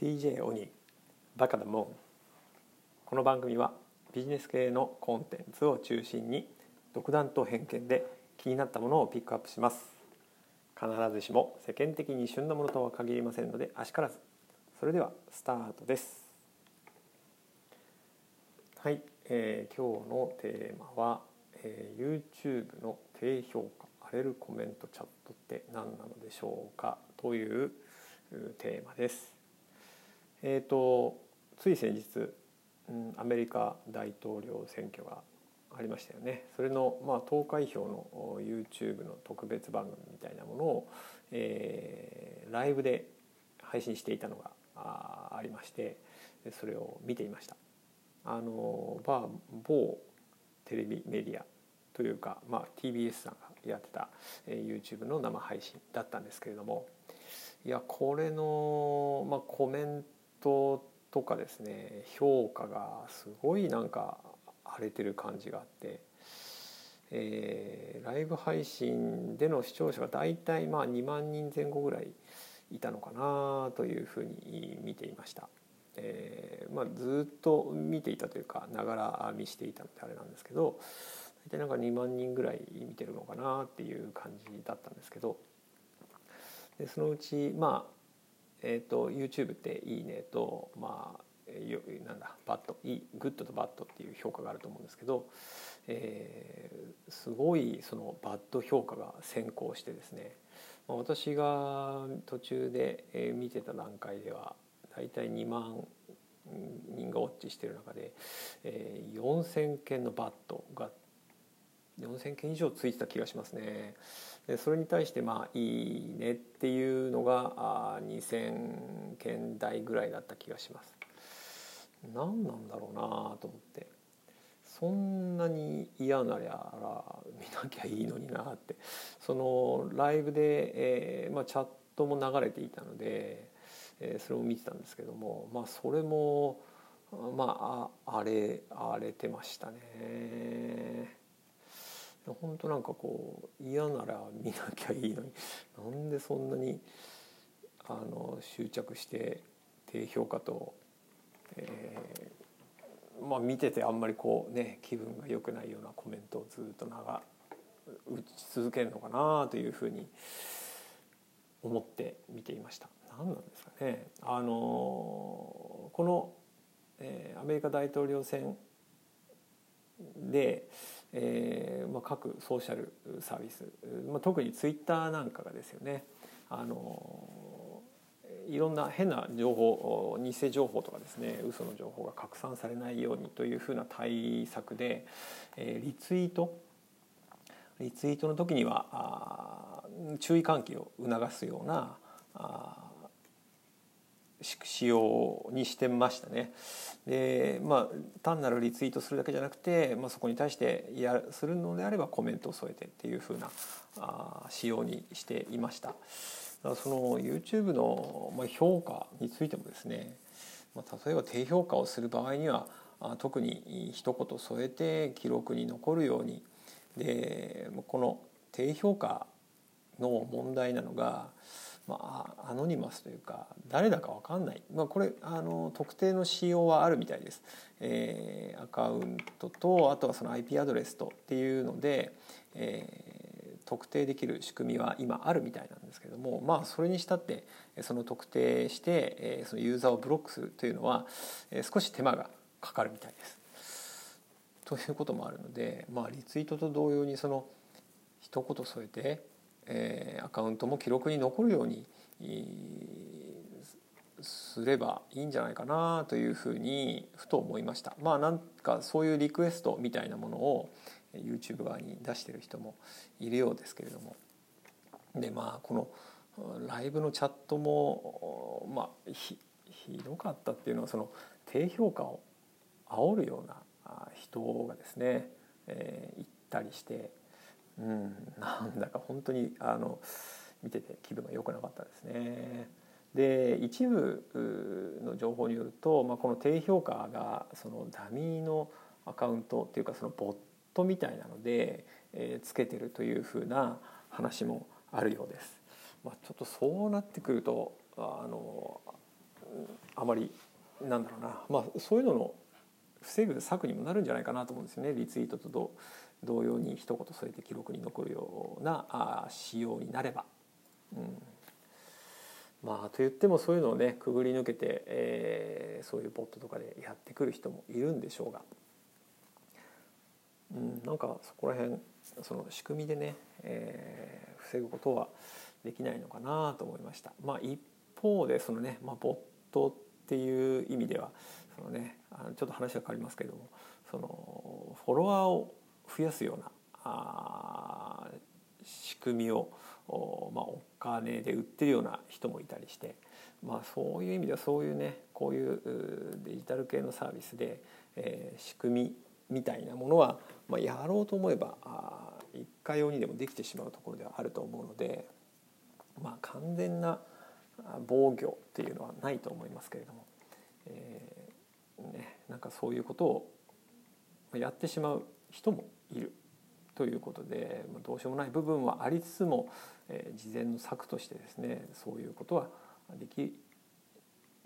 DJ オニバカだもんこの番組はビジネス系のコンテンツを中心に独断と偏見で気になったものをピックアップします。必ずしも世間的に旬なものとは限りませんのであしからずそれではスタートです。はい、えー、今日のテーマは、えー、YouTube の低評価荒れるコメントチャットって何なのでしょうかというテーマです。えーと、つい先日、うん、アメリカ大統領選挙がありましたよね。それの、まあ、投開票の YouTube の特別番組みたいなものを、えー、ライブで配信していたのがあありましてそれを見ていました。あのバー某テレビメディアというか、まあ、TBS さんがやってた、えー、YouTube の生配信だったんですけれどもいやこれの、まあ、コメントとかですね評価がすごいなんか荒れてる感じがあって、えー、ライブ配信での視聴者が大体まあ2万人前後ぐらいいたのかなというふうに見ていました。えーまあ、ずっと見ていたというかながら見していたのであれなんですけど大体なんか2万人ぐらい見てるのかなっていう感じだったんですけどでそのうちまあえーと、YouTube って「いいねと」まあなんだバッドいいグッドとバッドっていう評価があると思うんですけど、えー、すごいそのバッド評価が先行してですね、まあ、私が途中で見てた段階では大体2万人がウォッチしてる中で、えー、4,000件のバットが4,000件以上ついてた気がしますね。でそれに対してまあいいねっていうのがあ2,000件台ぐらいだった気がします。何なんだろうなと思ってそんなに嫌なら見なきゃいいのになってそのライブで、えーまあ、チャットも流れていたので、えー、それを見てたんですけどもまあそれもまあ荒れ荒れてましたね。本当なんかこう嫌なら見なきゃいいのになんでそんなにあの執着して低評価と、えー、まあ見ててあんまりこうね気分が良くないようなコメントをずっと長打ち続けるのかなというふうに思って見ていました。何なんですかねあのこの、えー、アメリカ大統領選でえーまあ、各ソーシャルサービス、まあ、特にツイッターなんかがですよね。あのいろんな変な情報偽情報とかですね嘘の情報が拡散されないようにというふうな対策で、えー、リツイート？リツイートの時には注意喚起を促すようなあ仕様にしてましたね。でまあ単なるリツイートするだけじゃなくて、まあ、そこに対してやするのであればコメントを添えてっていうふうなあ仕様にしていました。だその YouTube の評価についてもですね、まあ、例えば低評価をする場合には特に一言添えて記録に残るようにでこの低評価の問題なのがまあ、アノニマスというか誰だか分かんない、まあ、これあの特定の仕様はあるみたいです、えー、アカウントとあとはその IP アドレスとっていうので、えー、特定できる仕組みは今あるみたいなんですけどもまあそれにしたってその特定して、えー、そのユーザーをブロックするというのは、えー、少し手間がかかるみたいです。ということもあるので、まあ、リツイートと同様にその一言添えてえ、アカウントも記録に残るようにすればいいんじゃないかなというふうにふと思いました。まあなんかそういうリクエストみたいなものを YouTube 側に出してる人もいるようですけれども。でまあこのライブのチャットもまあひどかったっていうのはその低評価を煽るような人がですね、えー、言ったりしてうん、なんだか本当にあの見てて気分が良くなかったですね。で一部の情報によると、まあ、この低評価がそのダミーのアカウントっていうかそのボットみたいなので、えー、つけてるというふうな話もあるようです。まあ、ちょっとそうなってくるとあのあまりなんだろうな、まあ、そういうのの防ぐ策にもなるんじゃないかなと思うんですよねリツイートと同様に一言添えて記録に残るようなあ仕様になれば。うんまあと言ってもそういうのをねくぐり抜けて、えー、そういうボットとかでやってくる人もいるんでしょうが、うん、なんかそこら辺その仕組みでね、えー、防ぐことはできないのかなと思いました。まあ、一方でそのね、まあ、ボットっていう意味ではそのねあのちょっと話が変わりますけれどもそのフォロワーを増やすようなあ仕組みをまあ、お金で売ってるような人もいたりして、まあ、そういう意味ではそういうねこういうデジタル系のサービスで、えー、仕組みみたいなものは、まあ、やろうと思えばあ一回用にでもできてしまうところではあると思うので、まあ、完全な防御っていうのはないと思いますけれども、えーね、なんかそういうことをやってしまう人もいるということでどうしようもない部分はありつつも、え事前の策としてですねそういうことはでき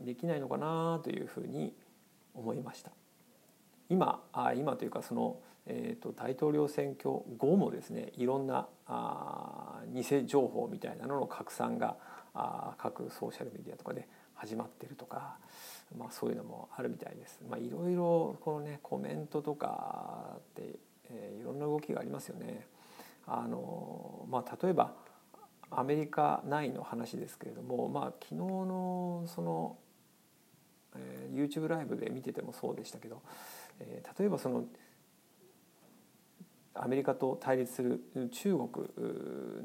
できないのかなというふうに思いました。今あ今というかその、えーと、大統領選挙後もですねいろんなあ偽情報みたいなのの拡散があ各ソーシャルメディアとかで始まってるとか、まあ、そういうのもあるみたいです。まあ、いろいろこのねコメントとかってえ、いろんな動きがありますよね。あのまあ、例えばアメリカ内の話ですけれども、まあ、昨日のその、えー、YouTube ライブで見ててもそうでしたけど、えー、例えばそのアメリカと対立する中国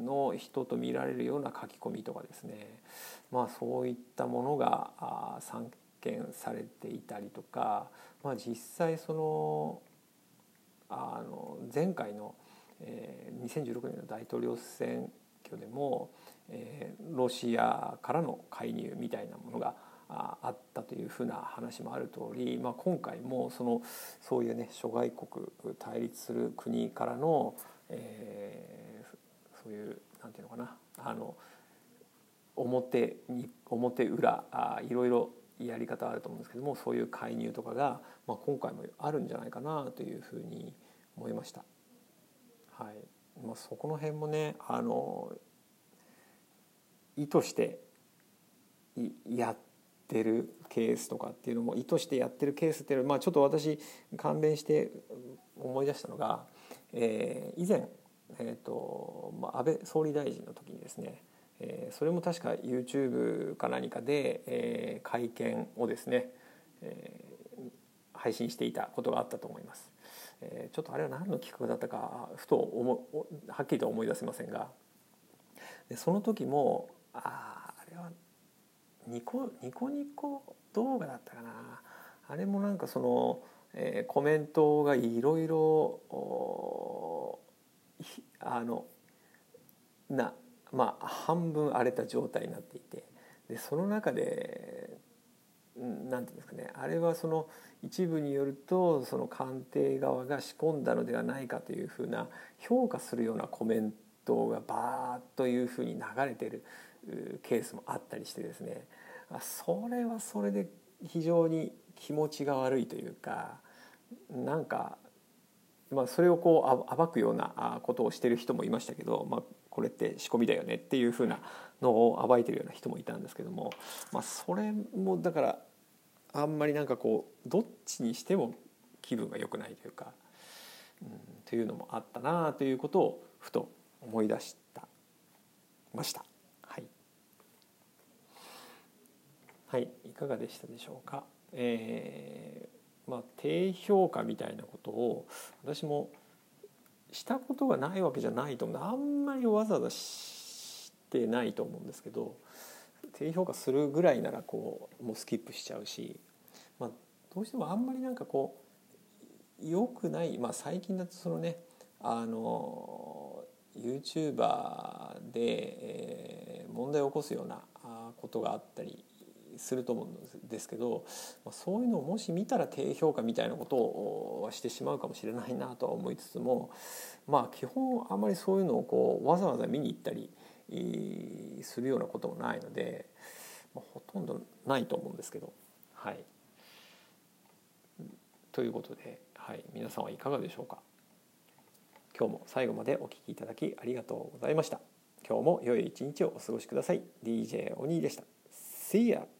の人と見られるような書き込みとかですね、まあ、そういったものが散見されていたりとか、まあ、実際そのあの前回の、えー、2016年の大統領選挙でも、えー、ロシアからの介入みたいなものがあったというふうな話もある通り、まあ、今回もそのそういうね諸外国対立する国からの、えー、そういうなんていうのかなあの表に表裏あいろいろやり方あると思うんですけどもそういう介入とかが、まあ、今回もあるんじゃないかなというふうに思いました。はいまあ、そこの辺もねあの意図してやってるケースとかっていうのも意図してやってるケースっていうのは、まあ、ちょっと私関連して思い出したのが、えー、以前、えーとまあ、安倍総理大臣の時にですねえー、それも確か YouTube か何かで、えー、会見をですね、えー、配信していたことがあったと思います、えー、ちょっとあれは何の企画だったかふと思はっきりとは思い出せませんが。でその時もああれはニコニコニコ動画だったかな。あれもなんかその、えー、コメントがいろいろあのなまあ半分荒れた状態になっていてでその中で何て言うんですかねあれはその一部によるとその官邸側が仕込んだのではないかというふうな評価するようなコメントがバーッというふうに流れてるケースもあったりしてですね。それはそれで非常に気持ちが悪いというかなんかまあ、それをこう暴くようなことをしてる人もいましたけど、まあ、これって仕込みだよねっていうふうなのを暴いてるような人もいたんですけども、まあ、それもだからあんまりなんかこうどっちにしても気分が良くないというか、うん、というのもあったなということをふと思い出したました。はい、はい、いかがでしたでしょうか。えーまあ、低評価みたいなことを私もしたことがないわけじゃないと思うあんまりわざわざしてないと思うんですけど低評価するぐらいならこうもうスキップしちゃうし、まあ、どうしてもあんまりなんかこう良くない、まあ、最近だとそのねあの YouTuber で、えー、問題を起こすようなことがあったりすると思うんですけどそういうのをもし見たら低評価みたいなことをしてしまうかもしれないなとは思いつつもまあ基本あまりそういうのをこうわざわざ見に行ったりするようなこともないので、まあ、ほとんどないと思うんですけど、はい。ということで、はい、皆さんはいかがでしょうか？今日も最後までお聴きいただきありがとうございました。今日も良い一日をお過ごしください。DJ お兄でした。See ya!